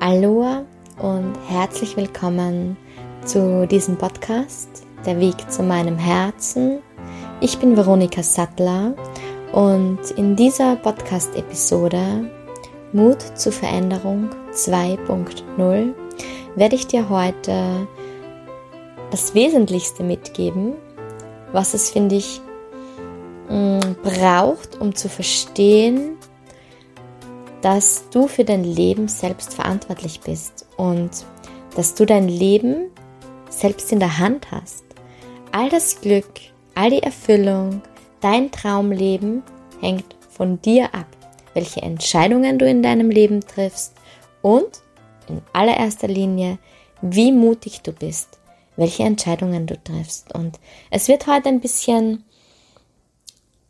Aloha und herzlich willkommen zu diesem Podcast, der Weg zu meinem Herzen. Ich bin Veronika Sattler und in dieser Podcast-Episode Mut zur Veränderung 2.0 werde ich dir heute das Wesentlichste mitgeben, was es, finde ich, braucht, um zu verstehen, dass du für dein Leben selbst verantwortlich bist und dass du dein Leben selbst in der Hand hast. All das Glück, all die Erfüllung, dein Traumleben hängt von dir ab, welche Entscheidungen du in deinem Leben triffst und in allererster Linie, wie mutig du bist, welche Entscheidungen du triffst. Und es wird heute ein bisschen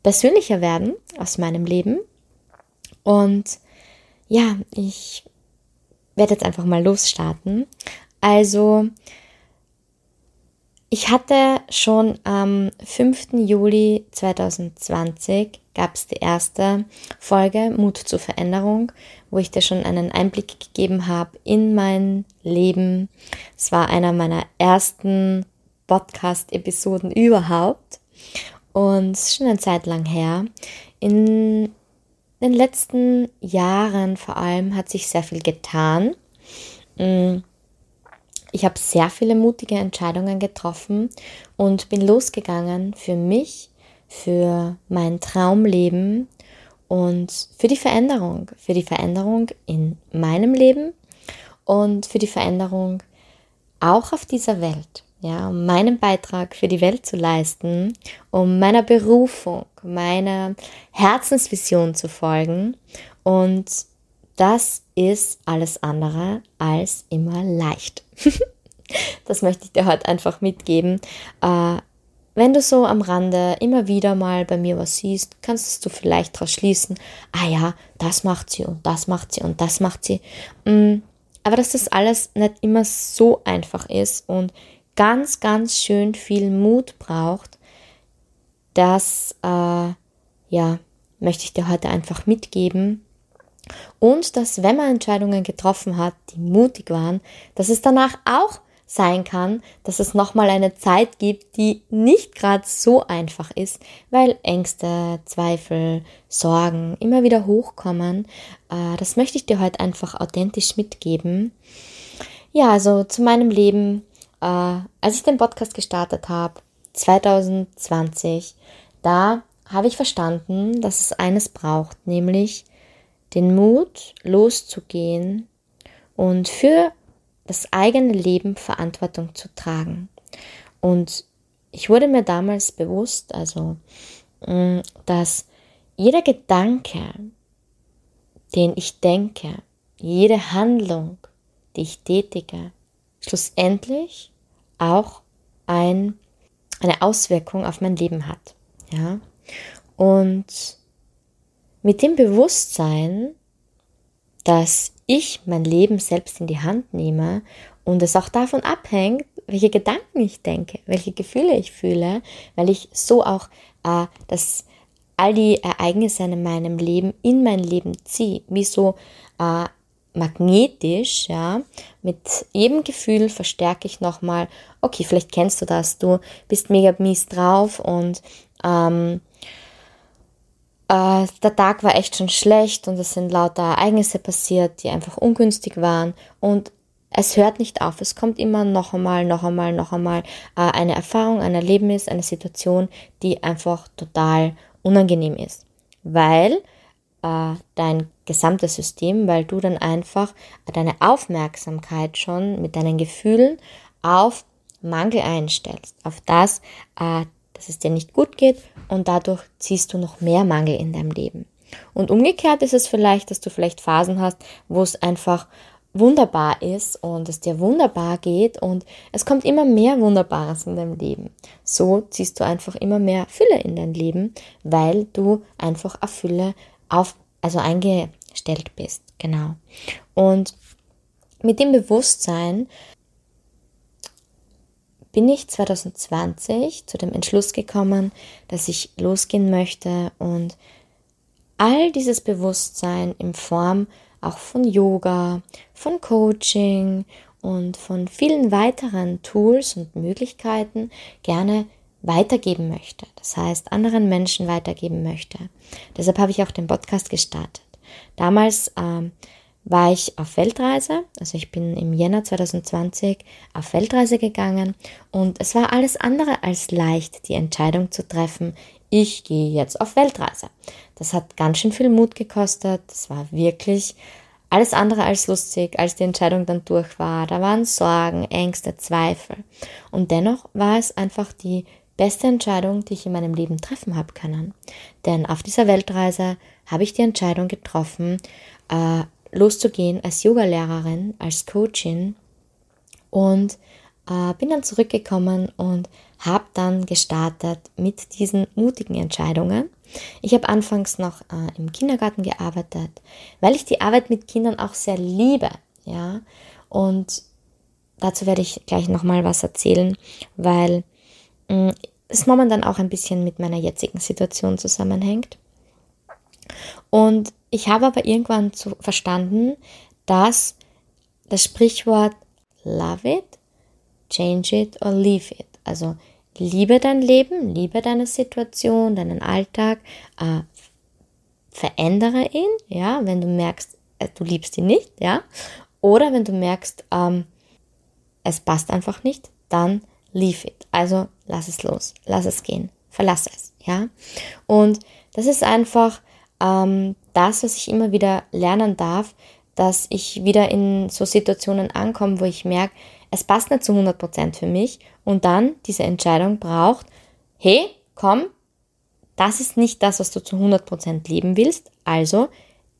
persönlicher werden aus meinem Leben. Und ja, ich werde jetzt einfach mal losstarten. Also, ich hatte schon am 5. Juli 2020 gab es die erste Folge Mut zur Veränderung, wo ich dir schon einen Einblick gegeben habe in mein Leben. Es war einer meiner ersten Podcast-Episoden überhaupt und es ist schon eine Zeit lang her. In den letzten Jahren vor allem hat sich sehr viel getan. Mm, ich habe sehr viele mutige Entscheidungen getroffen und bin losgegangen für mich, für mein Traumleben und für die Veränderung, für die Veränderung in meinem Leben und für die Veränderung auch auf dieser Welt ja, um meinen Beitrag für die Welt zu leisten, um meiner Berufung, meiner Herzensvision zu folgen. Und das ist alles andere als immer leicht. das möchte ich dir heute einfach mitgeben. Äh, wenn du so am Rande immer wieder mal bei mir was siehst, kannst du vielleicht daraus schließen, ah ja, das macht sie und das macht sie und das macht sie. Mm, aber dass das alles nicht immer so einfach ist und ganz, ganz schön viel Mut braucht, das äh, ja, möchte ich dir heute einfach mitgeben. Und dass, wenn man Entscheidungen getroffen hat, die mutig waren, dass es danach auch sein kann, dass es nochmal eine Zeit gibt, die nicht gerade so einfach ist, weil Ängste, Zweifel, Sorgen immer wieder hochkommen. Äh, das möchte ich dir heute einfach authentisch mitgeben. Ja, also zu meinem Leben äh, als ich den Podcast gestartet habe, 2020, da habe ich verstanden, dass es eines braucht, nämlich den Mut, loszugehen und für das eigene Leben Verantwortung zu tragen. Und ich wurde mir damals bewusst, also, mm, dass jeder Gedanke, den ich denke, jede Handlung, die ich tätige, schlussendlich auch ein, eine Auswirkung auf mein Leben hat. Ja? Und mit dem Bewusstsein, dass ich mein Leben selbst in die Hand nehme und es auch davon abhängt, welche Gedanken ich denke, welche Gefühle ich fühle, weil ich so auch äh, das, all die Ereignisse in meinem Leben in mein Leben ziehe, wie so äh, magnetisch, ja, mit jedem Gefühl verstärke ich nochmal, okay, vielleicht kennst du das, du bist mega mies drauf und ähm, äh, der Tag war echt schon schlecht und es sind lauter Ereignisse passiert, die einfach ungünstig waren und es hört nicht auf, es kommt immer noch einmal, noch einmal, noch einmal äh, eine Erfahrung, ein Erlebnis, eine Situation, die einfach total unangenehm ist, weil äh, dein gesamtes System, weil du dann einfach deine Aufmerksamkeit schon mit deinen Gefühlen auf Mangel einstellst, auf das, äh, dass es dir nicht gut geht und dadurch ziehst du noch mehr Mangel in deinem Leben. Und umgekehrt ist es vielleicht, dass du vielleicht Phasen hast, wo es einfach wunderbar ist und es dir wunderbar geht und es kommt immer mehr Wunderbares in deinem Leben. So ziehst du einfach immer mehr Fülle in dein Leben, weil du einfach eine Fülle auf, also eingestellt bist. Genau. Und mit dem Bewusstsein bin ich 2020 zu dem Entschluss gekommen, dass ich losgehen möchte und all dieses Bewusstsein in Form auch von Yoga, von Coaching und von vielen weiteren Tools und Möglichkeiten gerne weitergeben möchte. Das heißt, anderen Menschen weitergeben möchte. Deshalb habe ich auch den Podcast gestartet. Damals ähm, war ich auf Weltreise, also ich bin im Jänner 2020 auf Weltreise gegangen und es war alles andere als leicht, die Entscheidung zu treffen, ich gehe jetzt auf Weltreise. Das hat ganz schön viel Mut gekostet, das war wirklich alles andere als lustig, als die Entscheidung dann durch war. Da waren Sorgen, Ängste, Zweifel. Und dennoch war es einfach die beste Entscheidung, die ich in meinem Leben treffen habe können. Denn auf dieser Weltreise habe ich die Entscheidung getroffen, äh, loszugehen als Yogalehrerin, als Coachin und äh, bin dann zurückgekommen und habe dann gestartet mit diesen mutigen Entscheidungen. Ich habe anfangs noch äh, im Kindergarten gearbeitet, weil ich die Arbeit mit Kindern auch sehr liebe, ja. Und dazu werde ich gleich nochmal was erzählen, weil mm, es momentan auch ein bisschen mit meiner jetzigen Situation zusammenhängt. Und ich habe aber irgendwann zu, verstanden, dass das Sprichwort love it, change it or leave it, also liebe dein Leben, liebe deine Situation, deinen Alltag, äh, verändere ihn, ja, wenn du merkst, äh, du liebst ihn nicht, ja, oder wenn du merkst, ähm, es passt einfach nicht, dann leave it, also lass es los, lass es gehen, verlass es, ja, und das ist einfach ähm, das, was ich immer wieder lernen darf, dass ich wieder in so Situationen ankomme, wo ich merke, es passt nicht zu 100% für mich und dann diese Entscheidung braucht, hey, komm, das ist nicht das, was du zu 100% leben willst, also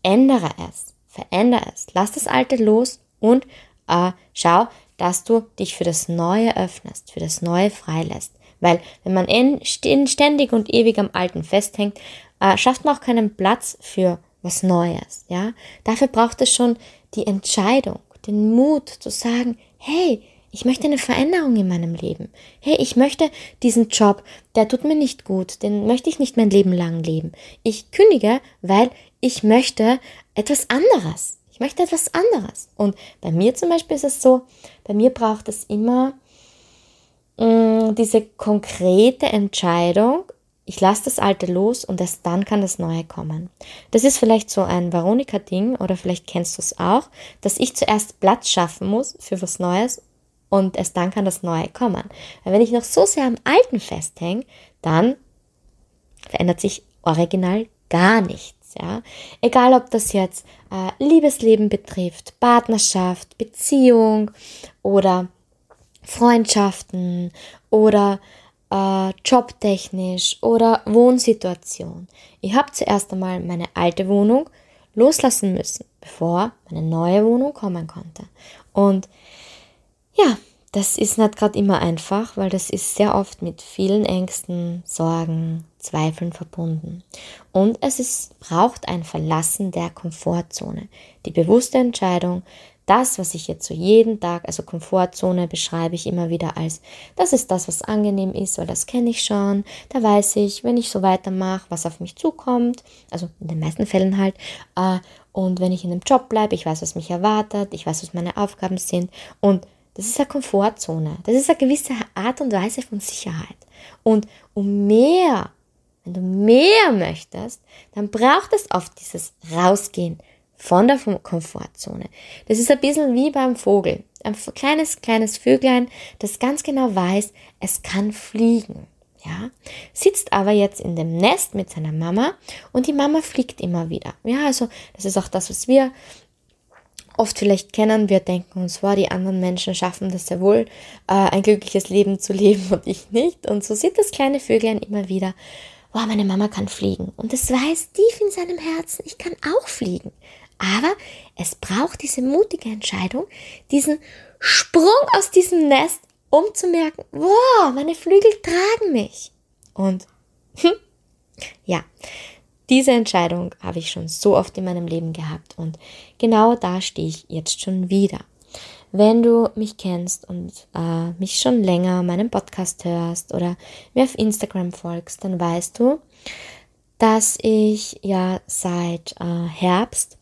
ändere es, verändere es, lass das Alte los und äh, schau, dass du dich für das Neue öffnest, für das Neue freilässt. Weil wenn man ständig und ewig am Alten festhängt, äh, schafft man auch keinen Platz für was Neues, ja. Dafür braucht es schon die Entscheidung, den Mut zu sagen, hey, ich möchte eine Veränderung in meinem Leben. Hey, ich möchte diesen Job, der tut mir nicht gut, den möchte ich nicht mein Leben lang leben. Ich kündige, weil ich möchte etwas anderes. Ich möchte etwas anderes. Und bei mir zum Beispiel ist es so, bei mir braucht es immer mh, mm, diese konkrete Entscheidung, ich lasse das Alte los und erst dann kann das Neue kommen. Das ist vielleicht so ein Veronika-Ding oder vielleicht kennst du es auch, dass ich zuerst Platz schaffen muss für was Neues und erst dann kann das Neue kommen. Weil wenn ich noch so sehr am Alten festhänge, dann verändert sich original gar nichts. Ja? Egal, ob das jetzt äh, Liebesleben betrifft, Partnerschaft, Beziehung oder Freundschaften oder äh, jobtechnisch oder Wohnsituation. Ich habe zuerst einmal meine alte Wohnung loslassen müssen, bevor meine neue Wohnung kommen konnte. Und ja, das ist nicht gerade immer einfach, weil das ist sehr oft mit vielen Ängsten, Sorgen, Zweifeln verbunden. Und es ist, braucht ein Verlassen der Komfortzone, die bewusste Entscheidung, das, was ich jetzt so jeden Tag, also Komfortzone beschreibe ich immer wieder als, das ist das, was angenehm ist, weil das kenne ich schon. Da weiß ich, wenn ich so weitermache, was auf mich zukommt. Also in den meisten Fällen halt. Äh, und wenn ich in einem Job bleibe, ich weiß, was mich erwartet, ich weiß, was meine Aufgaben sind. Und das ist eine Komfortzone. Das ist eine gewisse Art und Weise von Sicherheit. Und um mehr, wenn du mehr möchtest, dann braucht es oft dieses Rausgehen von der Komfortzone. Das ist ein bisschen wie beim Vogel. Ein kleines, kleines Vöglein, das ganz genau weiß, es kann fliegen. Ja, sitzt aber jetzt in dem Nest mit seiner Mama und die Mama fliegt immer wieder. Ja, also das ist auch das, was wir oft vielleicht kennen. Wir denken uns, wow, die anderen Menschen schaffen das sehr wohl, äh, ein glückliches Leben zu leben und ich nicht. Und so sieht das kleine Vöglein immer wieder, wow, meine Mama kann fliegen. Und es weiß tief in seinem Herzen, ich kann auch fliegen. Aber es braucht diese mutige Entscheidung, diesen Sprung aus diesem Nest, um zu merken, wow, meine Flügel tragen mich. Und hm, ja, diese Entscheidung habe ich schon so oft in meinem Leben gehabt und genau da stehe ich jetzt schon wieder. Wenn du mich kennst und äh, mich schon länger meinen Podcast hörst oder mir auf Instagram folgst, dann weißt du, dass ich ja seit äh, Herbst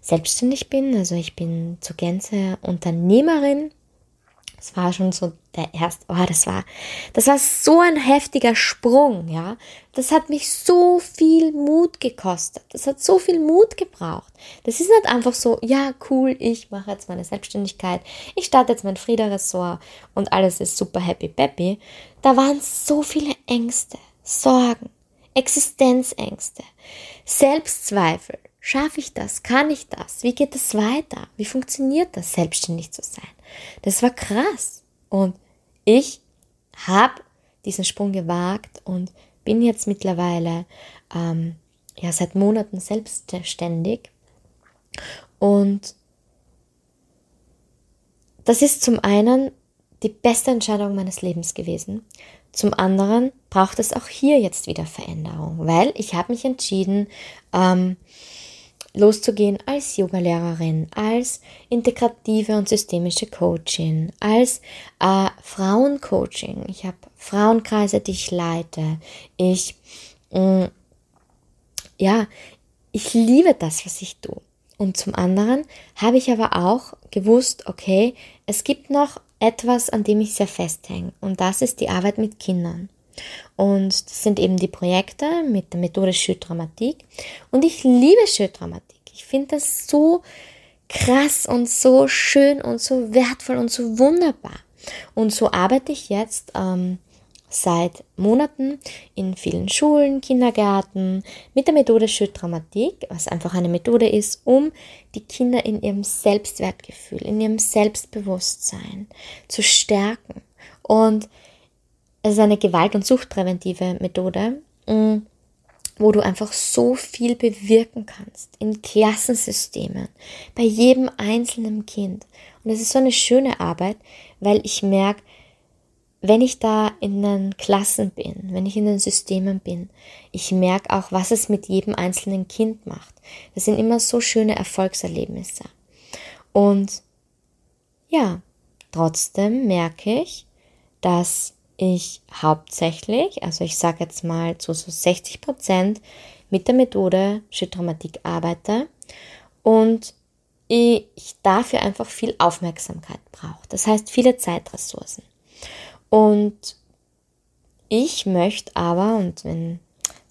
selbstständig bin. Also ich bin zur Gänze Unternehmerin. Das war schon so der erste, oh, das war, das war so ein heftiger Sprung, ja. Das hat mich so viel Mut gekostet. Das hat so viel Mut gebraucht. Das ist nicht einfach so, ja, cool, ich mache jetzt meine Selbstständigkeit, ich starte jetzt mein Friederessort und alles ist super happy peppy. Da waren so viele Ängste, Sorgen, Existenzängste, Selbstzweifel. Schaffe ich das? Kann ich das? Wie geht es weiter? Wie funktioniert das, selbstständig zu sein? Das war krass. Und ich habe diesen Sprung gewagt und bin jetzt mittlerweile ähm, ja seit Monaten selbstständig und das ist zum einen die beste Entscheidung meines Lebens gewesen. Zum anderen braucht es auch hier jetzt wieder Veränderung, weil ich habe mich entschieden, ähm, loszugehen als Yogalehrerin, als integrative und systemische Coachin, als äh, Frauencoaching. Ich habe Frauenkreise, die ich leite. Ich, mh, mm, ja, ich liebe das, was ich tue. Und zum anderen habe ich aber auch gewusst, okay, es gibt noch etwas, an dem ich sehr festhänge. Und das ist die Arbeit mit Kindern. Und das sind eben die Projekte mit der Methode Schüttramatik. Und ich liebe Schüttramatik. Ich finde das so krass und so schön und so wertvoll und so wunderbar. Und so arbeite ich jetzt ähm, seit Monaten in vielen Schulen, Kindergärten mit der Methode Schüttramatik, was einfach eine Methode ist, um die Kinder in ihrem Selbstwertgefühl, in ihrem Selbstbewusstsein zu stärken. Und es ist eine Gewalt- und Suchtpräventive Methode, mm, wo du einfach so viel bewirken kannst in Klassensystemen, bei jedem einzelnen Kind. Und es ist so eine schöne Arbeit, weil ich merke, wenn ich da in den Klassen bin, wenn ich in den Systemen bin, ich merke auch, was es mit jedem einzelnen Kind macht. Das sind immer so schöne Erfolgserlebnisse. Und ja, trotzdem merke ich, dass ich hauptsächlich, also ich sage jetzt mal zu so 60 Prozent mit der Methode Schüttramatik arbeite und ich dafür einfach viel Aufmerksamkeit brauche. Das heißt viele Zeitressourcen. Und ich möchte aber, und wenn,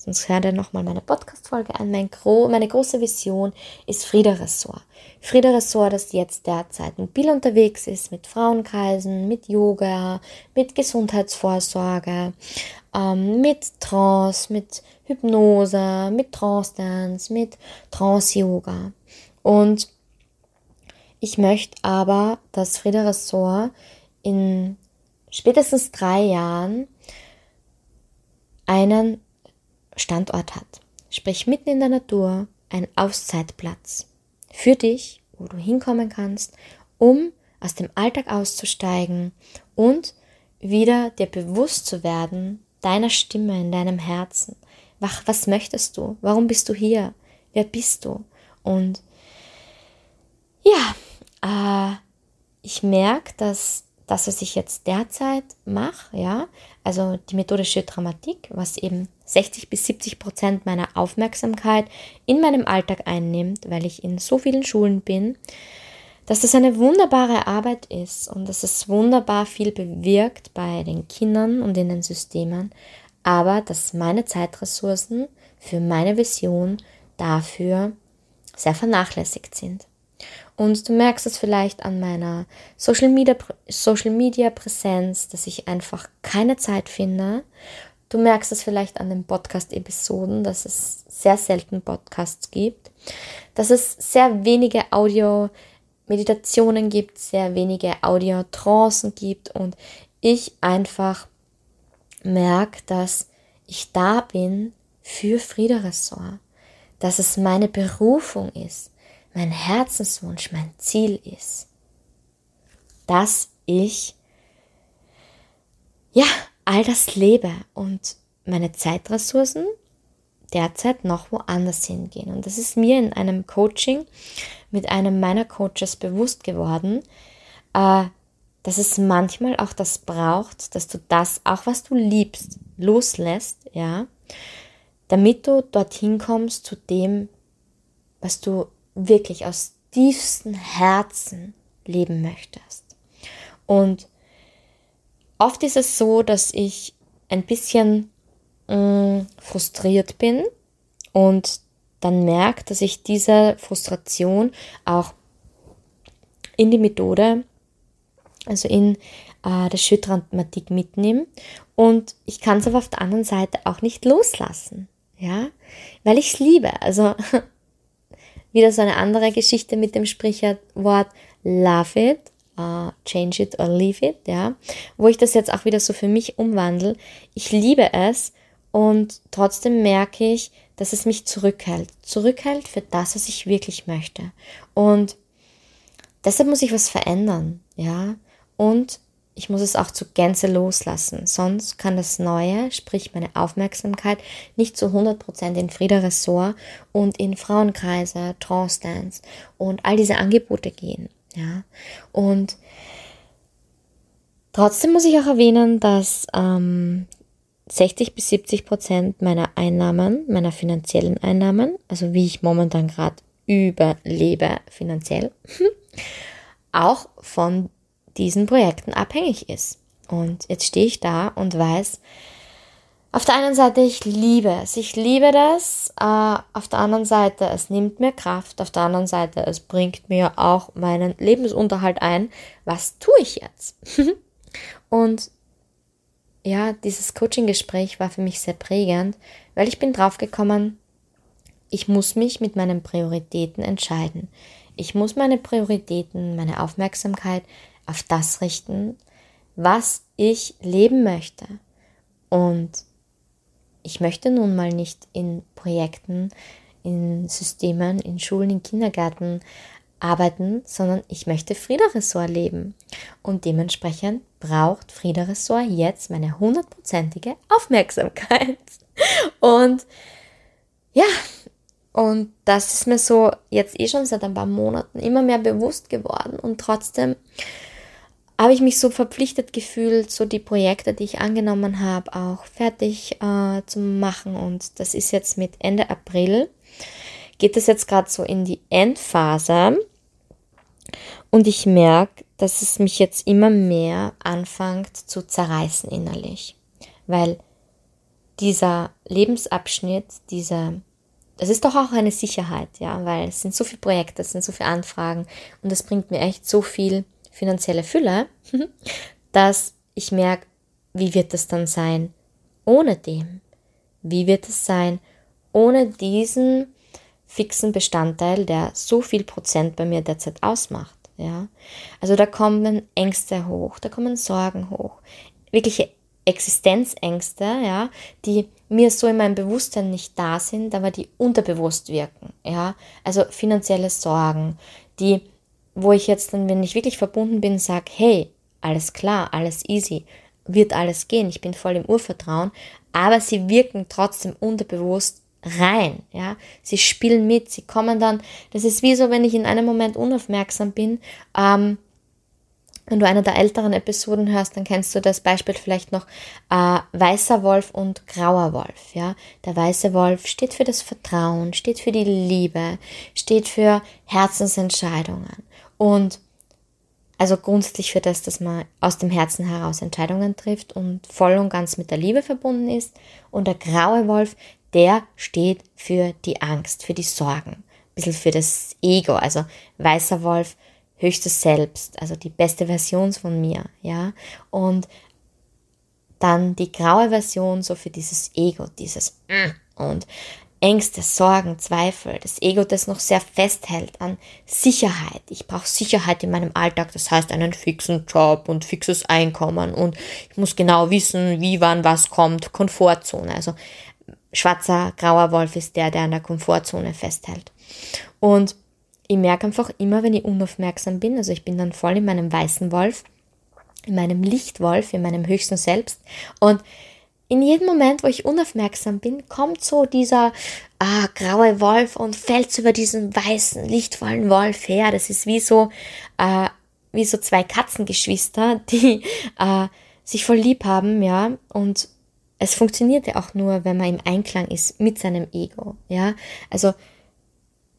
sonst hört ihr nochmal meine Podcast-Folge an, mein Gro meine große Vision ist Frieda Ressort. Frieda Ressort, das jetzt derzeit mobil unterwegs ist mit Frauenkreisen, mit Yoga, mit Gesundheitsvorsorge, ähm, mit Trance, mit Hypnose, mit Trance-Dance, mit Trance-Yoga. Und ich möchte aber, dass Frieda Ressort in spätestens drei Jahren einen Standort hat. Sprich mitten in der Natur, ein Auszeitplatz für dich, wo du hinkommen kannst, um aus dem Alltag auszusteigen und wieder dir bewusst zu werden, deiner Stimme in deinem Herzen. Was möchtest du? Warum bist du hier? Wer bist du? Und ja, äh, ich merke, dass das, was ich jetzt derzeit mache, ja, also die methodische Dramatik, was eben 60 bis 70 Prozent meiner Aufmerksamkeit in meinem Alltag einnimmt, weil ich in so vielen Schulen bin, dass das eine wunderbare Arbeit ist und dass es wunderbar viel bewirkt bei den Kindern und in den Systemen, aber dass meine Zeitressourcen für meine Vision dafür sehr vernachlässigt sind. Und du merkst es vielleicht an meiner Social Media, Social Media Präsenz, dass ich einfach keine Zeit finde. Du merkst es vielleicht an den Podcast-Episoden, dass es sehr selten Podcasts gibt, dass es sehr wenige Audio-Meditationen gibt, sehr wenige Audio-Trancen gibt und ich einfach merke, dass ich da bin für Friederessort, dass es meine Berufung ist, mein Herzenswunsch, mein Ziel ist, dass ich ja all das lebe und meine Zeitressourcen derzeit noch woanders hingehen. Und das ist mir in einem Coaching mit einem meiner Coaches bewusst geworden, äh, dass es manchmal auch das braucht, dass du das, auch was du liebst, loslässt, ja, damit du dorthin kommst zu dem, was du wirklich aus tiefstem Herzen leben möchtest. Und oft ist es so, dass ich ein bisschen mh, mm, frustriert bin und dann merke, dass ich diese Frustration auch in die Methode also in äh, der Schüttdramatik mitnehme. Und ich kann es aber auf der anderen Seite auch nicht loslassen, ja, weil ich es liebe. Also wieder so eine andere Geschichte mit dem Sprichwort Love it, uh, change it or leave it, ja, wo ich das jetzt auch wieder so für mich umwandle. Ich liebe es und trotzdem merke ich, dass es mich zurückhält. Zurückhält für das, was ich wirklich möchte. Und deshalb muss ich was verändern, ja und ich muss es auch zu Gänze loslassen, sonst kann das Neue, sprich meine Aufmerksamkeit, nicht zu 100% in Frieda Ressort und in Frauenkreise, Trance Dance und all diese Angebote gehen. Ja? Und trotzdem muss ich auch erwähnen, dass ähm, 60 bis 70 Prozent meiner Einnahmen, meiner finanziellen Einnahmen, also wie ich momentan gerade überlebe finanziell, auch von diesen Projekten abhängig ist. Und jetzt stehe ich da und weiß, auf der einen Seite, ich liebe es, ich liebe das, äh, auf der anderen Seite, es nimmt mir Kraft, auf der anderen Seite, es bringt mir auch meinen Lebensunterhalt ein. Was tue ich jetzt? und ja, dieses Coaching-Gespräch war für mich sehr prägend, weil ich bin draufgekommen, ich muss mich mit meinen Prioritäten entscheiden. Ich muss meine Prioritäten, meine Aufmerksamkeit auf das richten, was ich leben möchte. Und ich möchte nun mal nicht in Projekten, in Systemen, in Schulen, in Kindergärten arbeiten, sondern ich möchte Frieda Ressort leben. Und dementsprechend braucht Frieda Ressort jetzt meine hundertprozentige Aufmerksamkeit. Und ja, und das ist mir so jetzt eh schon seit ein paar Monaten immer mehr bewusst geworden. Und trotzdem habe ich mich so verpflichtet gefühlt, so die Projekte, die ich angenommen habe, auch fertig äh, zu machen. Und das ist jetzt mit Ende April, geht es jetzt gerade so in die Endphase. Und ich merke, dass es mich jetzt immer mehr anfängt zu zerreißen innerlich. Weil dieser Lebensabschnitt, dieser, das ist doch auch eine Sicherheit, ja, weil es sind so viele Projekte, es sind so viele Anfragen und das bringt mir echt so viel finanzielle Fülle, dass ich merke, wie wird es dann sein ohne dem? Wie wird es sein ohne diesen fixen Bestandteil, der so viel Prozent bei mir derzeit ausmacht? Ja, also da kommen Ängste hoch, da kommen Sorgen hoch, wirkliche Existenzängste, ja, die mir so in meinem Bewusstsein nicht da sind, aber die unterbewusst wirken, ja, also finanzielle Sorgen, die wo ich jetzt dann, wenn ich wirklich verbunden bin, sage, hey, alles klar, alles easy, wird alles gehen, ich bin voll im Urvertrauen, aber sie wirken trotzdem unterbewusst rein, ja, sie spielen mit, sie kommen dann, das ist wie so, wenn ich in einem Moment unaufmerksam bin, ähm, wenn du eine der älteren Episoden hörst, dann kennst du das Beispiel vielleicht noch äh, weißer Wolf und grauer Wolf. Ja, der weiße Wolf steht für das Vertrauen, steht für die Liebe, steht für Herzensentscheidungen. Und also grundsätzlich für das, dass man aus dem Herzen heraus Entscheidungen trifft und voll und ganz mit der Liebe verbunden ist. Und der graue Wolf, der steht für die Angst, für die Sorgen, ein bisschen für das Ego. Also weißer Wolf, höchstes Selbst, also die beste Version von mir, ja. Und dann die graue Version so für dieses Ego, dieses mm. und Ängste, Sorgen, Zweifel, das Ego, das noch sehr festhält an Sicherheit. Ich brauche Sicherheit in meinem Alltag, das heißt einen fixen Job und fixes Einkommen und ich muss genau wissen, wie, wann, was kommt. Komfortzone. Also schwarzer, grauer Wolf ist der, der an der Komfortzone festhält. Und ich merke einfach immer, wenn ich unaufmerksam bin, also ich bin dann voll in meinem weißen Wolf, in meinem Lichtwolf, in meinem höchsten Selbst und in jedem Moment, wo ich unaufmerksam bin, kommt so dieser ah, graue Wolf und fällt über diesen weißen, lichtvollen Wolf her. Das ist wie so, äh, wie so zwei Katzengeschwister, die äh, sich voll lieb haben, ja, und es funktioniert ja auch nur, wenn man im Einklang ist mit seinem Ego, ja. Also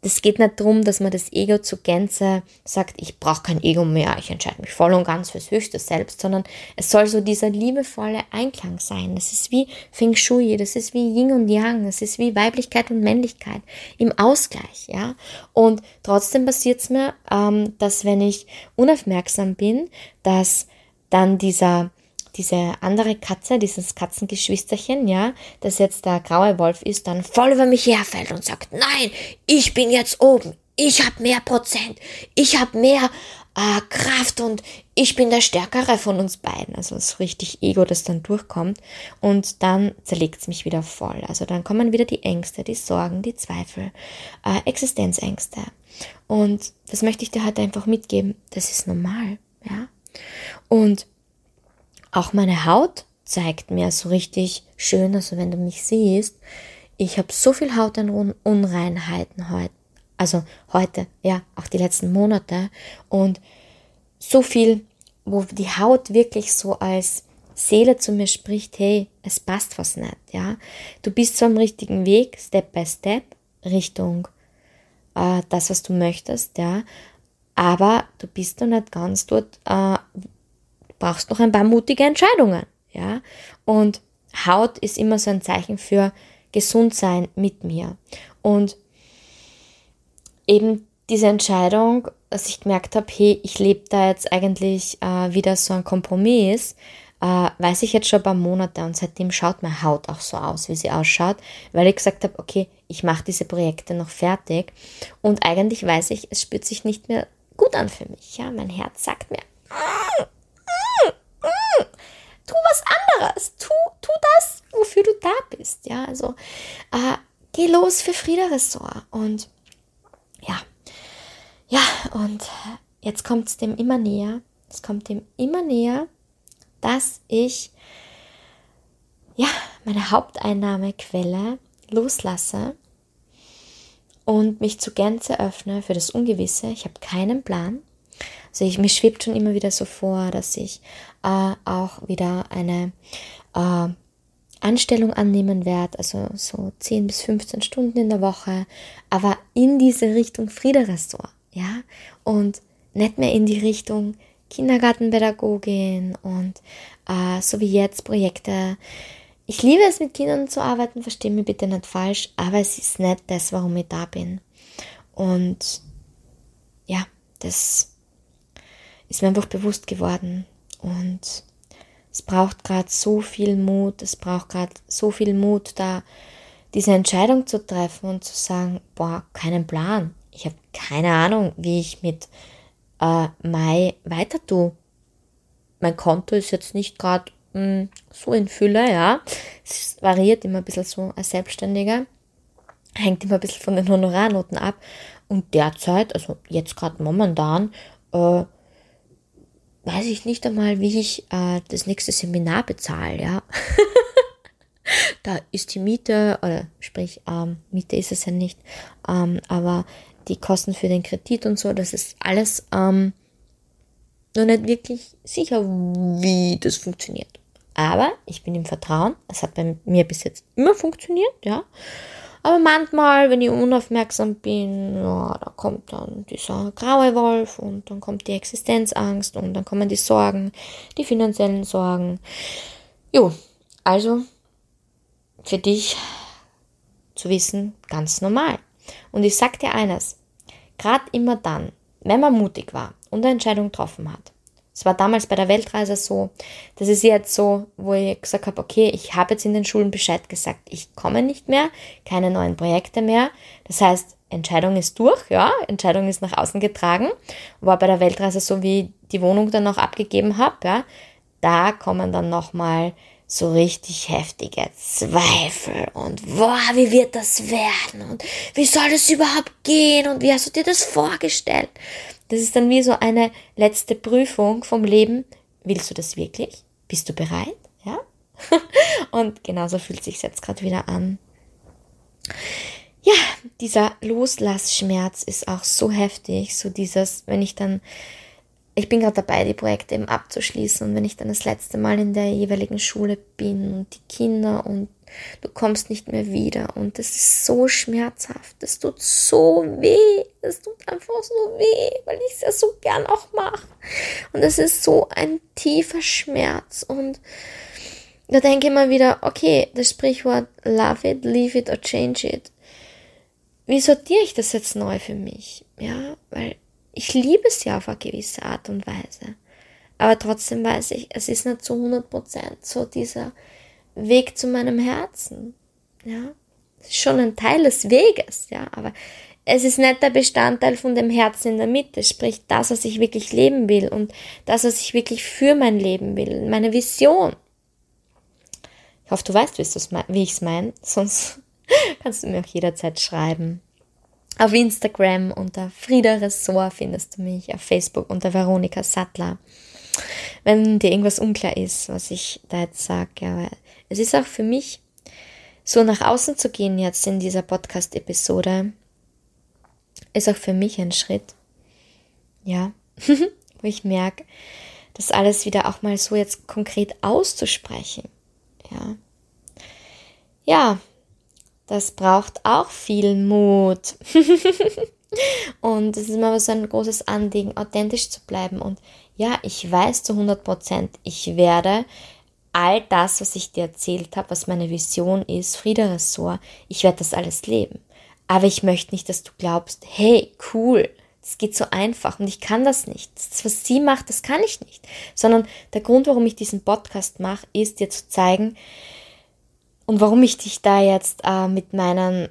es geht nicht darum, dass man das Ego zu Gänze sagt, ich brauche kein Ego mehr, ich entscheide mich voll und ganz fürs höchste Selbst, sondern es soll so dieser liebevolle Einklang sein. Das ist wie Feng Shui, das ist wie Yin und Yang, das ist wie Weiblichkeit und Männlichkeit im Ausgleich, ja. Und trotzdem passiert es mir, ähm, dass wenn ich unaufmerksam bin, dass dann dieser diese andere Katze, dieses Katzengeschwisterchen, ja, das jetzt der graue Wolf ist, dann voll über mich herfällt und sagt, nein, ich bin jetzt oben, ich habe mehr Prozent, ich habe mehr äh, Kraft und ich bin der Stärkere von uns beiden. Also das richtig Ego, das dann durchkommt und dann zerlegt es mich wieder voll. Also dann kommen wieder die Ängste, die Sorgen, die Zweifel, äh, Existenzängste. Und das möchte ich dir heute einfach mitgeben. Das ist normal, ja. Und auch meine Haut zeigt mir so richtig schön, also wenn du mich siehst, ich habe so viel Hautunreinheiten heute, also heute, ja, auch die letzten Monate und so viel, wo die Haut wirklich so als Seele zu mir spricht, hey, es passt was nicht, ja. Du bist so am richtigen Weg, Step by Step, Richtung äh, das, was du möchtest, ja. Aber du bist noch nicht ganz dort, äh, brauchst noch ein paar mutige Entscheidungen, ja. Und Haut ist immer so ein Zeichen für gesund sein mit mir. Und eben diese Entscheidung, dass ich gemerkt habe, hey, ich lebe da jetzt eigentlich äh, wieder so ein Kompromiss, äh, weiß ich jetzt schon ein paar Monate und seitdem schaut meine Haut auch so aus, wie sie ausschaut, weil ich gesagt habe, okay, ich mache diese Projekte noch fertig und eigentlich weiß ich, es spürt sich nicht mehr gut an für mich. Ja, mein Herz sagt mir, tu was anderes, tu, tu das, wofür du da bist. Ja, also äh, geh los für Frieda Ressort. Und ja, ja, und jetzt kommt es dem immer näher. Es kommt dem immer näher, dass ich ja meine Haupteinnahmequelle loslasse und mich zu Gänze öffne für das Ungewisse. Ich habe keinen Plan. Also ich, mir schwebt schon immer wieder so vor, dass ich äh, auch wieder eine äh, Anstellung annehmen werde, also so 10 bis 15 Stunden in der Woche, aber in diese Richtung Friederessort, ja, und nicht mehr in die Richtung Kindergartenpädagogin und äh, so wie jetzt Projekte. Ich liebe es, mit Kindern zu arbeiten, verstehe mich bitte nicht falsch, aber es ist nicht das, warum ich da bin. Und ja, das ist mir einfach bewusst geworden. Und es braucht gerade so viel Mut, es braucht gerade so viel Mut, da diese Entscheidung zu treffen und zu sagen, boah, keinen Plan. Ich habe keine Ahnung, wie ich mit äh, Mai weiter tue. Mein Konto ist jetzt nicht gerade hm, so in Fülle, ja. Es variiert immer ein bisschen so als Selbstständiger. Hängt immer ein bisschen von den Honorarnoten ab. Und derzeit, also jetzt gerade momentan, äh, weiß ich nicht einmal, wie ich äh, das nächste Seminar bezahle, ja. da ist die Miete, oder sprich, ähm, Miete ist es ja nicht, ähm, aber die Kosten für den Kredit und so, das ist alles ähm, noch nicht wirklich sicher, wie das funktioniert. Aber ich bin im Vertrauen, es hat bei mir bis jetzt immer funktioniert, ja. Aber manchmal, wenn ich unaufmerksam bin, ja, da kommt dann dieser graue Wolf und dann kommt die Existenzangst und dann kommen die Sorgen, die finanziellen Sorgen. Jo, also für dich zu wissen, ganz normal. Und ich sag dir eines, gerade immer dann, wenn man mutig war und eine Entscheidung getroffen hat, es war damals bei der Weltreise so. Das ist jetzt so, wo ich gesagt habe, okay, ich habe jetzt in den Schulen Bescheid gesagt, ich komme nicht mehr, keine neuen Projekte mehr. Das heißt, Entscheidung ist durch, ja, Entscheidung ist nach außen getragen. War bei der Weltreise so, wie die Wohnung dann noch abgegeben habe, ja. Da kommen dann nochmal so richtig heftige Zweifel und boah, wie wird das werden und wie soll das überhaupt gehen und wie hast du dir das vorgestellt? Das ist dann wie so eine letzte Prüfung vom Leben. Willst du das wirklich? Bist du bereit? Ja? Und genauso fühlt sich jetzt gerade wieder an. Ja, dieser Loslassschmerz ist auch so heftig, so dieses, wenn ich dann ich bin gerade dabei, die Projekte eben abzuschließen. Und wenn ich dann das letzte Mal in der jeweiligen Schule bin und die Kinder und du kommst nicht mehr wieder und das ist so schmerzhaft, das tut so weh, das tut einfach so weh, weil ich es ja so gern auch mache. Und es ist so ein tiefer Schmerz und da denke ich mal wieder, okay, das Sprichwort love it, leave it or change it. Wie sortiere ich das jetzt neu für mich? Ja, weil ich liebe es ja auf eine gewisse Art und Weise. Aber trotzdem weiß ich, es ist nicht zu 100% so dieser Weg zu meinem Herzen. Ja, schon ein Teil des Weges, ja, aber es ist nicht der Bestandteil von dem Herzen in der Mitte, sprich das, was ich wirklich leben will und das, was ich wirklich für mein Leben will, meine Vision. Ich hoffe, du weißt, wie ich es meine, sonst kannst du mir auch jederzeit schreiben. Auf Instagram unter Frieda Ressort findest du mich, auf Facebook unter Veronika Sattler. Wenn dir irgendwas unklar ist, was ich da jetzt sage, ja, es ist auch für mich, so nach außen zu gehen jetzt in dieser Podcast-Episode, ist auch für mich ein Schritt. Ja, wo ich merke, das alles wieder auch mal so jetzt konkret auszusprechen. Ja. Ja, das braucht auch viel Mut. und es ist aber so ein großes Anliegen, authentisch zu bleiben. Und ja, ich weiß zu 100 Prozent, ich werde all das, was ich dir erzählt habe, was meine Vision ist, Frieda Ressort, ich werde das alles leben. Aber ich möchte nicht, dass du glaubst, hey, cool, das geht so einfach und ich kann das nicht. Das, was sie macht, das kann ich nicht. Sondern der Grund, warum ich diesen Podcast mache, ist dir zu zeigen, und warum ich dich da jetzt äh, mit meinen,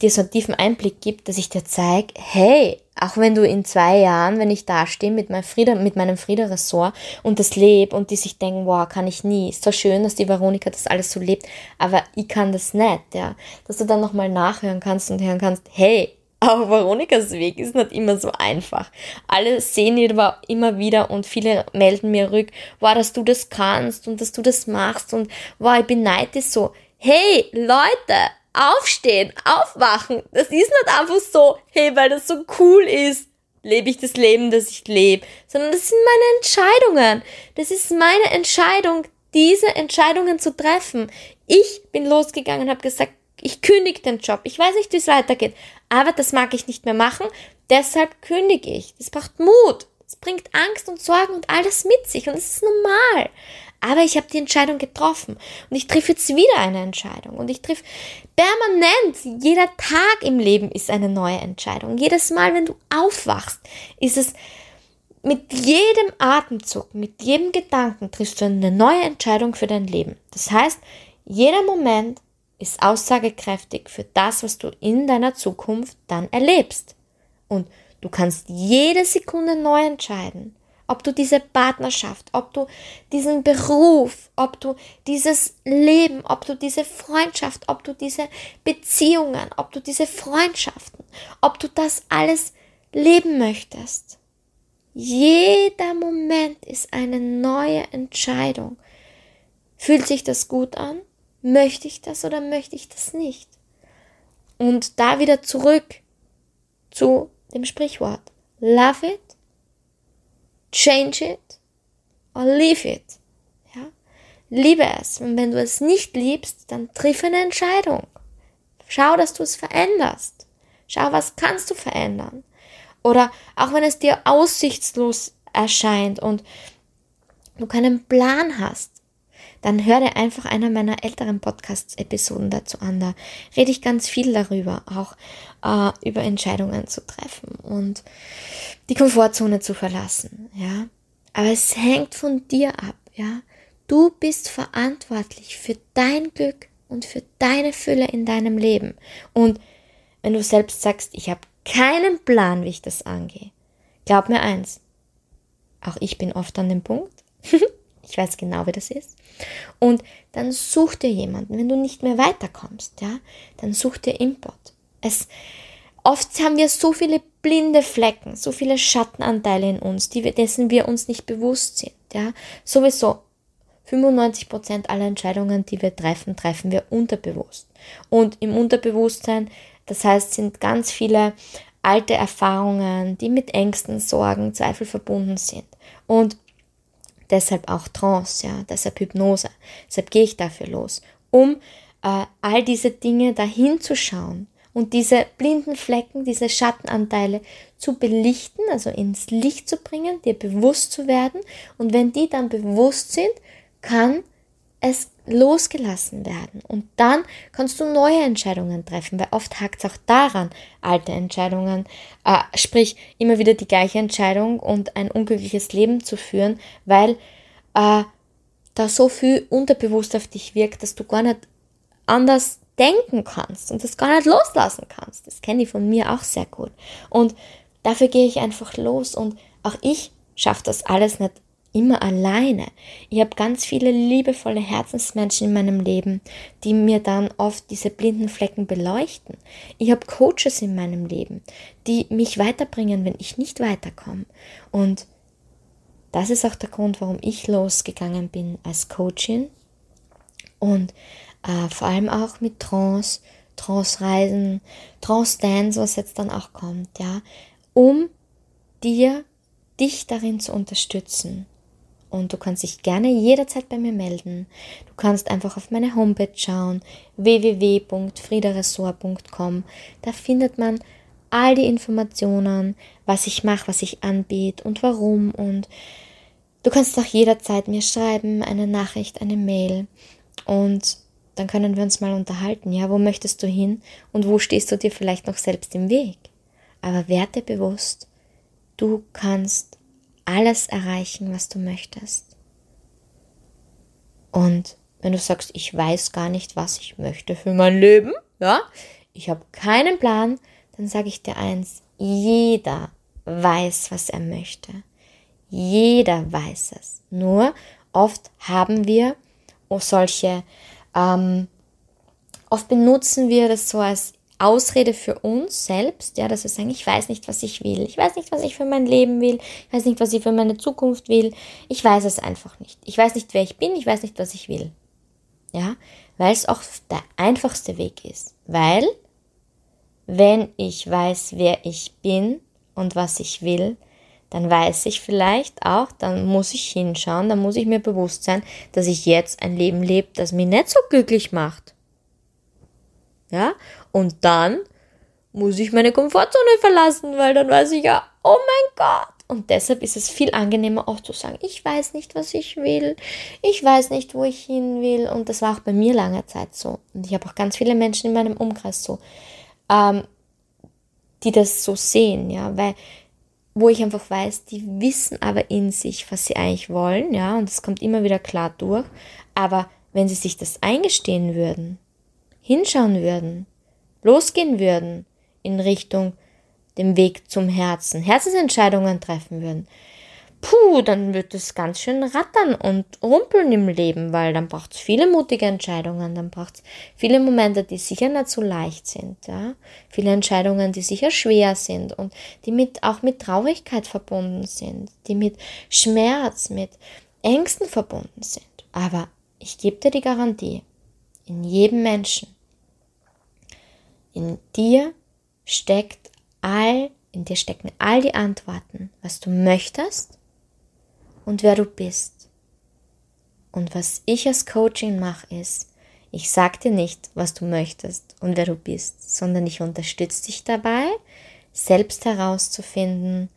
dir so einen tiefen Einblick gibt, dass ich dir zeige, hey, auch wenn du in zwei Jahren, wenn ich da stehe mit, meinem Frieda, mit meinem Frieda-Ressort und das lebe und die sich denken, wow, kann ich nie, ist so schön, dass die Veronika das alles so lebt, aber ich kann das nicht, ja, dass du dann nochmal nachhören kannst und hören kannst, hey, aber Veronikas Weg ist nicht immer so einfach. Alle sehen aber immer wieder und viele melden mir rück, wow, dass du das kannst und dass du das machst und wow, ich bin neidisch so. Hey, Leute, aufstehen, aufwachen. Das ist nicht einfach so, hey, weil das so cool ist, lebe ich das Leben, das ich lebe, sondern das sind meine Entscheidungen. Das ist meine Entscheidung, diese Entscheidungen zu treffen. Ich bin losgegangen und habe gesagt, ich kündige den Job. Ich weiß nicht, wie es weitergeht, aber das mag ich nicht mehr machen. Deshalb kündige ich. Das braucht Mut. Es bringt Angst und Sorgen und alles mit sich und es ist normal. Aber ich habe die Entscheidung getroffen und ich treffe jetzt wieder eine Entscheidung und ich treffe permanent. Jeder Tag im Leben ist eine neue Entscheidung. Jedes Mal, wenn du aufwachst, ist es mit jedem Atemzug, mit jedem Gedanken triffst du eine neue Entscheidung für dein Leben. Das heißt, jeder Moment ist aussagekräftig für das, was du in deiner Zukunft dann erlebst. Und du kannst jede Sekunde neu entscheiden, ob du diese Partnerschaft, ob du diesen Beruf, ob du dieses Leben, ob du diese Freundschaft, ob du diese Beziehungen, ob du diese Freundschaften, ob du das alles leben möchtest. Jeder Moment ist eine neue Entscheidung. Fühlt sich das gut an? möchte ich das oder möchte ich das nicht? Und da wieder zurück zu dem Sprichwort. Love it, change it or leave it. Ja? Liebe es. Und wenn du es nicht liebst, dann triff eine Entscheidung. Schau, dass du es veränderst. Schau, was kannst du verändern. Oder auch wenn es dir aussichtslos erscheint und du keinen Plan hast, dann hör dir einfach einer meiner älteren Podcast-Episoden dazu an. Da rede ich ganz viel darüber, auch äh, über Entscheidungen zu treffen und die Komfortzone zu verlassen, ja. Aber es hängt von dir ab, ja. Du bist verantwortlich für dein Glück und für deine Fülle in deinem Leben. Und wenn du selbst sagst, ich habe keinen Plan, wie ich das angehe, glaub mir eins, auch ich bin oft an dem Punkt, Ich weiß genau, wie das ist. Und dann such dir jemanden, wenn du nicht mehr weiterkommst, ja, dann such dir Input. Es, oft haben wir so viele blinde Flecken, so viele Schattenanteile in uns, die wir, dessen wir uns nicht bewusst sind, ja. Sowieso 95 Prozent aller Entscheidungen, die wir treffen, treffen wir unterbewusst. Und im Unterbewusstsein, das heißt, sind ganz viele alte Erfahrungen, die mit Ängsten, Sorgen, Zweifel verbunden sind. Und deshalb auch Trance, ja, deshalb Hypnose. Deshalb gehe ich dafür los, um äh, all diese Dinge dahin zu schauen und diese blinden Flecken, diese Schattenanteile zu belichten, also ins Licht zu bringen, dir bewusst zu werden. Und wenn die dann bewusst sind, kann es losgelassen werden. Und dann kannst du neue Entscheidungen treffen, weil oft hakt es auch daran, alte Entscheidungen, äh, sprich immer wieder die gleiche Entscheidung und ein unglückliches Leben zu führen, weil äh, da so viel unterbewusst auf dich wirkt, dass du gar nicht anders denken kannst und das gar nicht loslassen kannst. Das kenne ich von mir auch sehr gut. Und dafür gehe ich einfach los und auch ich schaffe das alles nicht immer alleine. Ich habe ganz viele liebevolle Herzensmenschen in meinem Leben, die mir dann oft diese blinden Flecken beleuchten. Ich habe Coaches in meinem Leben, die mich weiterbringen, wenn ich nicht weiterkomme. Und das ist auch der Grund, warum ich losgegangen bin als Coachin und äh, vor allem auch mit Trance, Trance-Reisen, Trance-Dance, was jetzt dann auch kommt, ja, um dir, dich darin zu unterstützen. Und du kannst dich gerne jederzeit bei mir melden. Du kannst einfach auf meine Homepage schauen, www.friederessort.com. Da findet man all die Informationen, was ich mache, was ich anbiete und warum. Und du kannst auch jederzeit mir schreiben, eine Nachricht, eine Mail. Und dann können wir uns mal unterhalten. Ja, wo möchtest du hin und wo stehst du dir vielleicht noch selbst im Weg? Aber werde bewusst, du kannst alles erreichen, was du möchtest. Und wenn du sagst, ich weiß gar nicht, was ich möchte für mein Leben, ja, ich habe keinen Plan, dann sage ich dir eins, jeder weiß, was er möchte. Jeder weiß es. Nur oft haben wir solche, ähm, oft benutzen wir das so als Ausrede für uns selbst, ja, dass wir sagen, ich weiß nicht, was ich will, ich weiß nicht, was ich für mein Leben will, ich weiß nicht, was ich für meine Zukunft will, ich weiß es einfach nicht. Ich weiß nicht, wer ich bin, ich weiß nicht, was ich will. Ja, weil es auch der einfachste Weg ist. Weil, wenn ich weiß, wer ich bin und was ich will, dann weiß ich vielleicht auch, dann muss ich hinschauen, dann muss ich mir bewusst sein, dass ich jetzt ein Leben lebe, das mich nicht so glücklich macht. Ja, und dann muss ich meine Komfortzone verlassen, weil dann weiß ich ja, oh mein Gott. Und deshalb ist es viel angenehmer auch zu sagen, ich weiß nicht, was ich will, ich weiß nicht, wo ich hin will. Und das war auch bei mir lange Zeit so. Und ich habe auch ganz viele Menschen in meinem Umkreis so, ähm, die das so sehen, ja, weil wo ich einfach weiß, die wissen aber in sich, was sie eigentlich wollen, ja, und es kommt immer wieder klar durch. Aber wenn sie sich das eingestehen würden, hinschauen würden, losgehen würden in Richtung dem Weg zum Herzen, Herzensentscheidungen treffen würden, puh, dann wird es ganz schön rattern und rumpeln im Leben, weil dann braucht es viele mutige Entscheidungen, dann braucht es viele Momente, die sicher nicht so leicht sind, ja, viele Entscheidungen, die sicher schwer sind und die mit auch mit Traurigkeit verbunden sind, die mit Schmerz, mit Ängsten verbunden sind. Aber ich gebe dir die Garantie, in jedem Menschen, in dir steckt all, in dir stecken all die Antworten, was du möchtest und wer du bist. Und was ich als Coaching mache, ist, ich sage dir nicht, was du möchtest und wer du bist, sondern ich unterstütze dich dabei, selbst herauszufinden,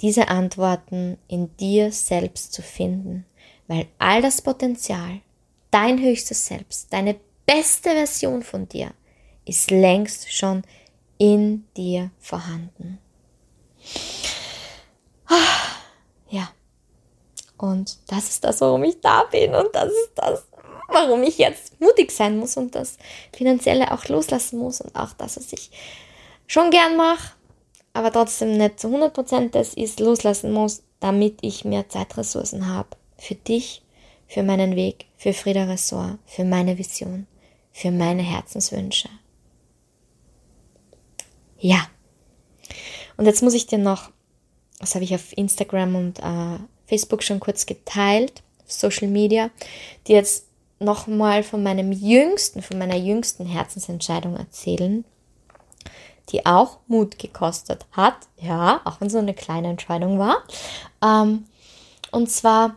diese Antworten in dir selbst zu finden, weil all das Potenzial, dein höchstes Selbst, deine beste Version von dir ist längst schon in dir vorhanden. Ja. Und das ist das, warum ich da bin. Und das ist das, warum ich jetzt mutig sein muss und das Finanzielle auch loslassen muss. Und auch das, was ich schon gern mache, aber trotzdem nicht zu 100% das ist, loslassen muss, damit ich mehr Zeitressourcen habe. Für dich, für meinen Weg, für Frieda Ressort, für meine Vision, für meine Herzenswünsche. Ja. Und jetzt muss ich dir noch das habe ich auf Instagram und äh, Facebook schon kurz geteilt, Social Media, die jetzt nochmal von meinem jüngsten, von meiner jüngsten Herzensentscheidung erzählen. die auch Mut gekostet hat. Ja, auch wenn es so eine kleine Entscheidung war. Ähm, und zwar,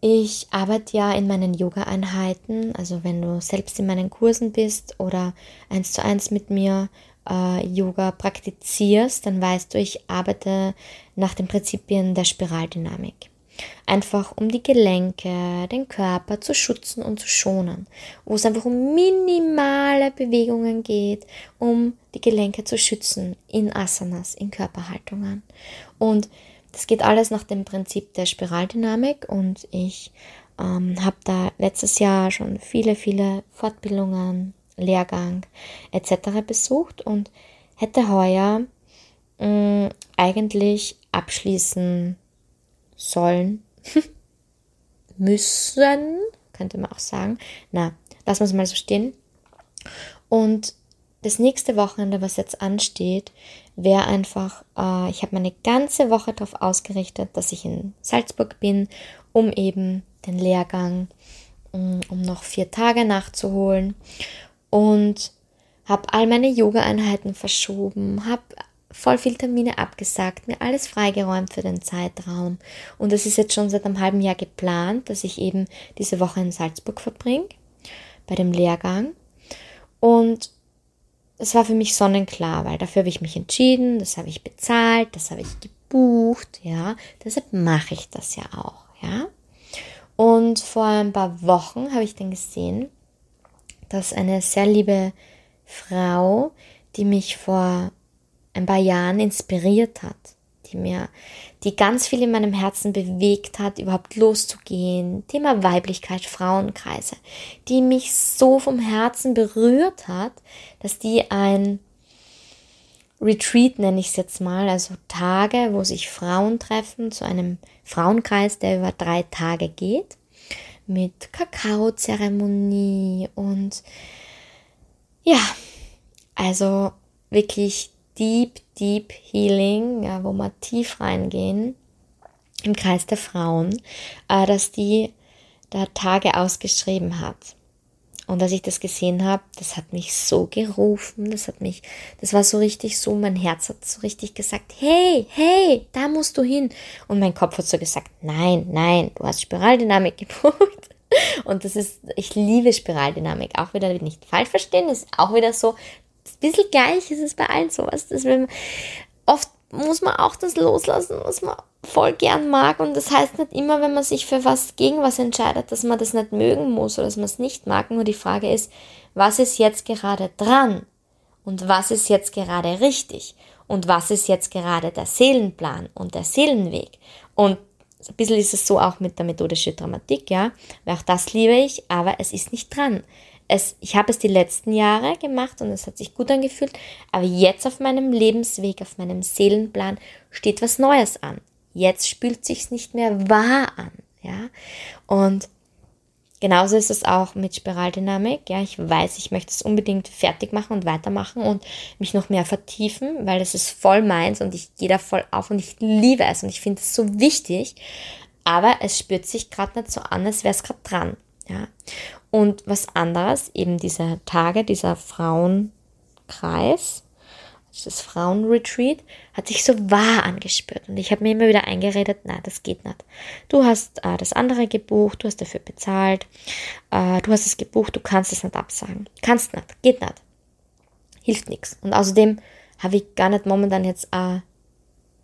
ich arbeite ja in meinen Yoga-Einheiten, also wenn du selbst in meinen Kursen bist oder eins zu eins mit mir äh, Yoga praktizierst, dann weißt du, ich arbeite nach den Prinzipien der Spiraldynamik. Einfach um die Gelenke, den Körper zu schützen und zu schonen. Wo es einfach um minimale Bewegungen geht, um die Gelenke zu schützen in Asanas, in Körperhaltungen. Und das geht alles nach dem Prinzip der Spiraldynamik und ich ähm, habe da letztes Jahr schon viele, viele Fortbildungen, Lehrgang etc. besucht und hätte heuer mh, mm, eigentlich abschließen sollen, müssen, könnte man auch sagen. Na, lassen wir es mal so stehen. Und das nächste Wochenende, was jetzt ansteht, wäre einfach, äh, ich habe meine ganze Woche darauf ausgerichtet, dass ich in Salzburg bin, um eben den Lehrgang, um, um noch vier Tage nachzuholen. Und habe all meine Yoga-Einheiten verschoben, habe voll viel Termine abgesagt, mir alles freigeräumt für den Zeitraum. Und das ist jetzt schon seit einem halben Jahr geplant, dass ich eben diese Woche in Salzburg verbringe, bei dem Lehrgang. Und es war für mich sonnenklar, weil dafür habe ich mich entschieden, das habe ich bezahlt, das habe ich gebucht, ja. Deshalb mache ich das ja auch, ja. Und vor ein paar Wochen habe ich dann gesehen, dass eine sehr liebe Frau, die mich vor ein paar Jahren inspiriert hat, die mir, die ganz viel in meinem Herzen bewegt hat, überhaupt loszugehen. Thema Weiblichkeit, Frauenkreise, die mich so vom Herzen berührt hat, dass die ein Retreat nenne ich es jetzt mal, also Tage, wo sich Frauen treffen zu einem Frauenkreis, der über drei Tage geht, mit Kakaozeremonie und ja, also wirklich Deep, Deep Healing, ja, wo wir tief reingehen im Kreis der Frauen, äh, dass die da Tage ausgeschrieben hat. Und als ich das gesehen habe, das hat mich so gerufen, das hat mich, das war so richtig so, mein Herz hat so richtig gesagt, hey, hey, da musst du hin. Und mein Kopf hat so gesagt, nein, nein, du hast Spiraldynamik gebucht. Und das ist, ich liebe Spiraldynamik, auch wieder nicht falsch verstehen, ist auch wieder so, ein bisschen gleich ist es bei allen sowas. Dass wenn, oft muss man auch das loslassen, was man voll gern mag. Und das heißt nicht immer, wenn man sich für was gegen was entscheidet, dass man das nicht mögen muss oder dass man es nicht mag. Nur die Frage ist, was ist jetzt gerade dran? Und was ist jetzt gerade richtig? Und was ist jetzt gerade der Seelenplan und der Seelenweg? Und ein bisschen ist es so auch mit der methodischen Dramatik, ja, weil auch das liebe ich, aber es ist nicht dran es, ich habe es die letzten Jahre gemacht und es hat sich gut angefühlt, aber jetzt auf meinem Lebensweg, auf meinem Seelenplan steht was Neues an. Jetzt spült sich's nicht mehr wahr an, ja. Und genauso ist es auch mit Spiraldynamik, ja. Ich weiß, ich möchte es unbedingt fertig machen und weitermachen und mich noch mehr vertiefen, weil es ist voll meins und ich gehe da voll auf und ich liebe es und ich finde es so wichtig. Aber es spürt sich gerade nicht so an, als wäre es gerade dran. Ja. Und was anderes, eben diese Tage, dieser Frauenkreis, das Frauenretreat, hat sich so wahr angespürt. Und ich habe mir immer wieder eingeredet, nein, das geht nicht. Du hast äh, das andere gebucht, du hast dafür bezahlt, äh, du hast es gebucht, du kannst es nicht absagen. Kannst nicht, geht nicht. Hilft nichts. Und außerdem habe ich gar nicht momentan jetzt äh,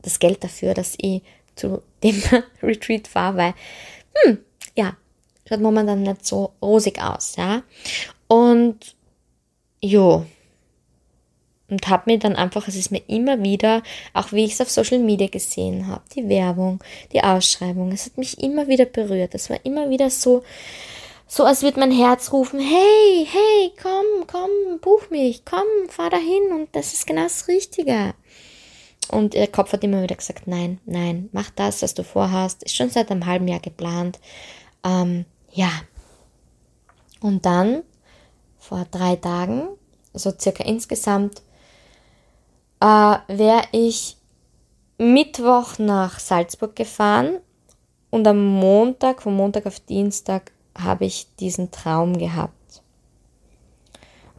das Geld dafür, dass ich zu dem Retreat fahre, weil, hm, ja, schaut momentan nicht so rosig aus, ja. Und jo. Und habe mir dann einfach, es ist mir immer wieder, auch wie ich es auf Social Media gesehen habe, die Werbung, die Ausschreibung, es hat mich immer wieder berührt. Es war immer wieder so, so als würde mein Herz rufen, hey, hey, komm, komm, buch mich, komm, fahr dahin und das ist genau das Richtige. Und der Kopf hat immer wieder gesagt, nein, nein, mach das, was du vorhast. Ist schon seit einem halben Jahr geplant. Ähm, ja. Und dann, vor drei Tagen, so circa insgesamt, äh, wäre ich Mittwoch nach Salzburg gefahren und am Montag, von Montag auf Dienstag, habe ich diesen Traum gehabt.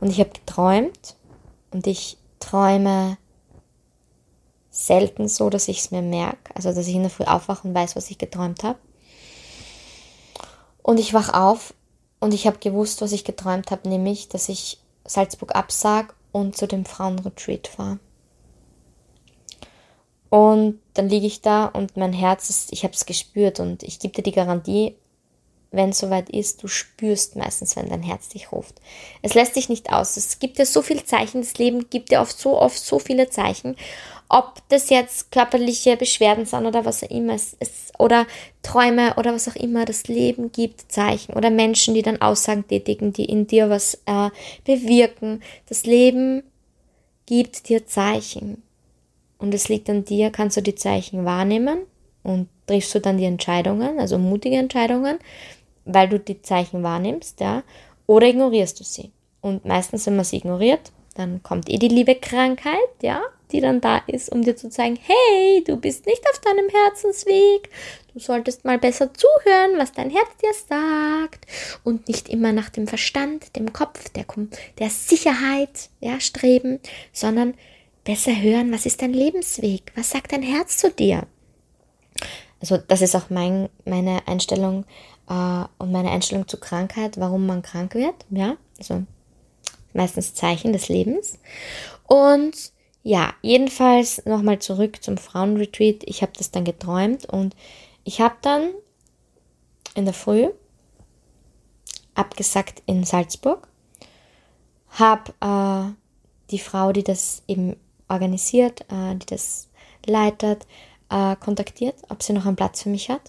Und ich habe geträumt und ich träume selten so, dass ich es mir merke. Also, dass ich in der Früh aufwache und weiß, was ich geträumt habe. Und ich wach auf und ich habe gewusst, was ich geträumt habe, nämlich, dass ich Salzburg absag und zu dem Frauenretreat fahre. Und dann liege ich da und mein Herz ist, ich habe es gespürt und ich gebe dir die Garantie, wenn es soweit ist, du spürst meistens, wenn dein Herz dich ruft. Es lässt sich nicht aus. Es gibt ja so viele Zeichen, das Leben gibt ja oft so oft so viele Zeichen. Ob das jetzt körperliche Beschwerden sind oder was auch immer es ist, oder Träume oder was auch immer, das Leben gibt Zeichen oder Menschen, die dann Aussagen tätigen, die in dir was äh, bewirken. Das Leben gibt dir Zeichen. Und es liegt an dir, kannst du die Zeichen wahrnehmen und triffst du dann die Entscheidungen, also mutige Entscheidungen, weil du die Zeichen wahrnimmst, ja, oder ignorierst du sie. Und meistens, wenn man sie ignoriert, dann kommt eh die liebe Krankheit, ja, die dann da ist, um dir zu zeigen, hey, du bist nicht auf deinem Herzensweg. Du solltest mal besser zuhören, was dein Herz dir sagt und nicht immer nach dem Verstand, dem Kopf, der, der Sicherheit, ja, streben, sondern besser hören, was ist dein Lebensweg? Was sagt dein Herz zu dir? Also das ist auch mein, meine Einstellung äh, und meine Einstellung zu Krankheit, warum man krank wird. Ja, also meistens Zeichen des Lebens. Und ja, jedenfalls nochmal zurück zum Frauenretreat. Ich habe das dann geträumt und ich habe dann in der Früh abgesagt in Salzburg, habe äh, die Frau, die das eben organisiert, äh, die das leitet, äh, kontaktiert, ob sie noch einen Platz für mich hat.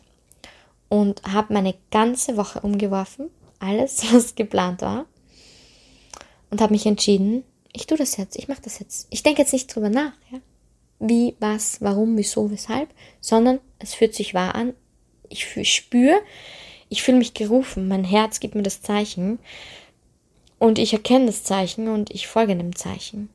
Und habe meine ganze Woche umgeworfen, alles, was geplant war. Und habe mich entschieden, ich tue das jetzt, ich mache das jetzt. Ich denke jetzt nicht drüber nach, ja? wie, was, warum, wieso, weshalb, sondern es fühlt sich wahr an. Ich spüre, ich fühle mich gerufen, mein Herz gibt mir das Zeichen und ich erkenne das Zeichen und ich folge dem Zeichen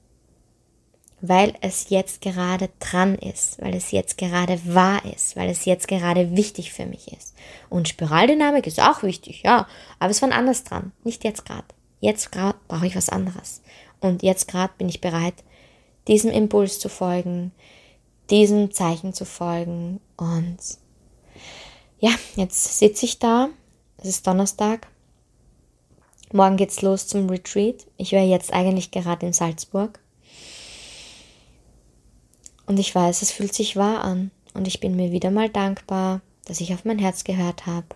weil es jetzt gerade dran ist, weil es jetzt gerade wahr ist, weil es jetzt gerade wichtig für mich ist. Und Spiraldynamik ist auch wichtig, ja, aber es war anders dran, nicht jetzt gerade. Jetzt gerade brauche ich was anderes. Und jetzt gerade bin ich bereit, diesem Impuls zu folgen, diesem Zeichen zu folgen. Und ja, jetzt sitze ich da. Es ist Donnerstag. Morgen geht's los zum Retreat. Ich wäre jetzt eigentlich gerade in Salzburg. Und ich weiß, es fühlt sich wahr an. Und ich bin mir wieder mal dankbar, dass ich auf mein Herz gehört habe.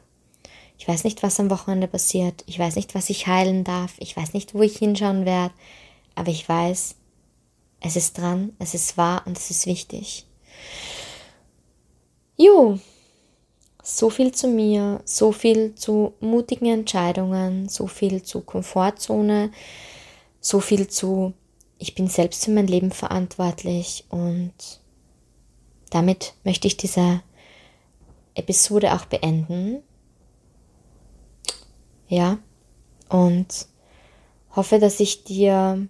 Ich weiß nicht, was am Wochenende passiert. Ich weiß nicht, was ich heilen darf. Ich weiß nicht, wo ich hinschauen werde. Aber ich weiß, es ist dran, es ist wahr und es ist wichtig. Jo, so viel zu mir, so viel zu mutigen Entscheidungen, so viel zu Komfortzone, so viel zu ich bin selbst für mein Leben verantwortlich und damit möchte ich diese Episode auch beenden. Ja, und hoffe, dass ich dir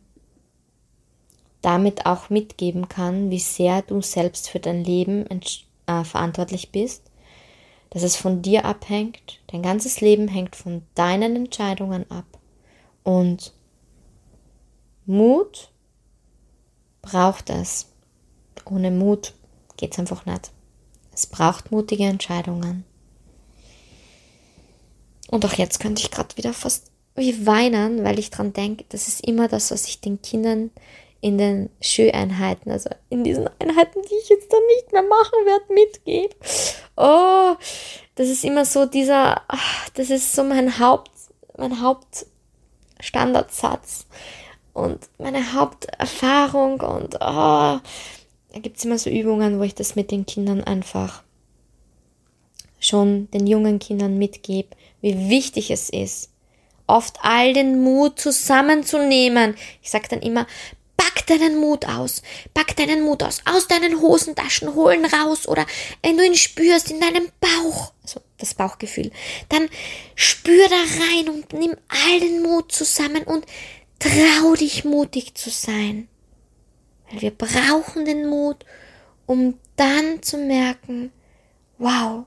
damit auch mitgeben kann, wie sehr du selbst für dein Leben äh, verantwortlich bist, dass es von dir abhängt, dein ganzes Leben hängt von deinen Entscheidungen ab und Mut braucht es. Ohne Mut geht es einfach nicht. Es braucht mutige Entscheidungen. Und auch jetzt könnte ich gerade wieder fast wie weinen, weil ich dran denke, das ist immer das, was ich den Kindern in den Schuleinheiten, also in diesen Einheiten, die ich jetzt dann nicht mehr machen werde, mitgebe. Oh, das ist immer so dieser, das ist so mein Haupt, mein Hauptstandardsatz und meine Haupterfahrung und oh, da gibt es immer so Übungen, wo ich das mit den Kindern einfach schon den jungen Kindern mitgebe, wie wichtig es ist, oft all den Mut zusammenzunehmen. Ich sage dann immer, pack deinen Mut aus, pack deinen Mut aus, aus deinen Hosentaschen holen raus oder wenn du ihn spürst in deinem Bauch, also das Bauchgefühl, dann spür da rein und nimm all den Mut zusammen und Trau dich mutig zu sein. Weil wir brauchen den Mut, um dann zu merken, wow,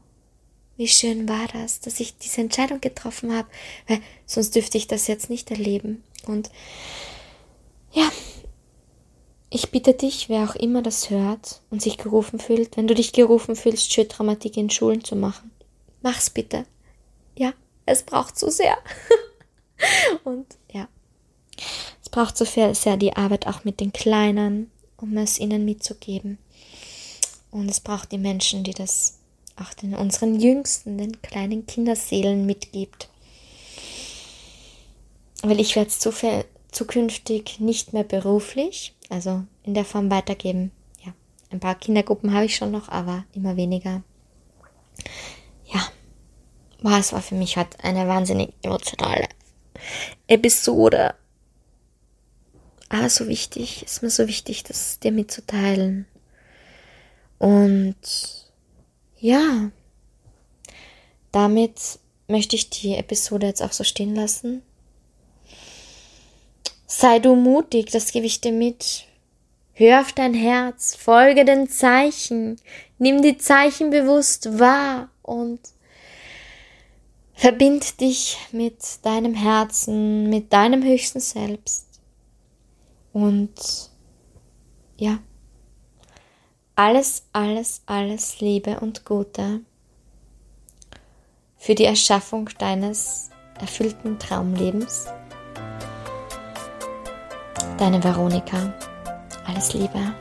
wie schön war das, dass ich diese Entscheidung getroffen habe, weil sonst dürfte ich das jetzt nicht erleben. Und ja, ich bitte dich, wer auch immer das hört und sich gerufen fühlt, wenn du dich gerufen fühlst, Schildtraumatik in Schulen zu machen, mach's bitte. Ja, es braucht so sehr. und ja, braucht so sehr die Arbeit auch mit den Kleinen, um es ihnen mitzugeben. Und es braucht die Menschen, die das auch den unseren Jüngsten, den kleinen Kinderseelen mitgibt. Weil ich werde es zukünftig nicht mehr beruflich, also in der Form weitergeben. Ja, ein paar Kindergruppen habe ich schon noch, aber immer weniger. Ja, wow, es war für mich heute eine wahnsinnig emotionale Episode. Aber so wichtig, ist mir so wichtig, das dir mitzuteilen. Und ja, damit möchte ich die Episode jetzt auch so stehen lassen. Sei du mutig, das gebe ich dir mit. Hör auf dein Herz, folge den Zeichen, nimm die Zeichen bewusst wahr und verbind dich mit deinem Herzen, mit deinem höchsten Selbst. Und ja, alles, alles, alles Liebe und Gute für die Erschaffung deines erfüllten Traumlebens. Deine Veronika. Alles Liebe.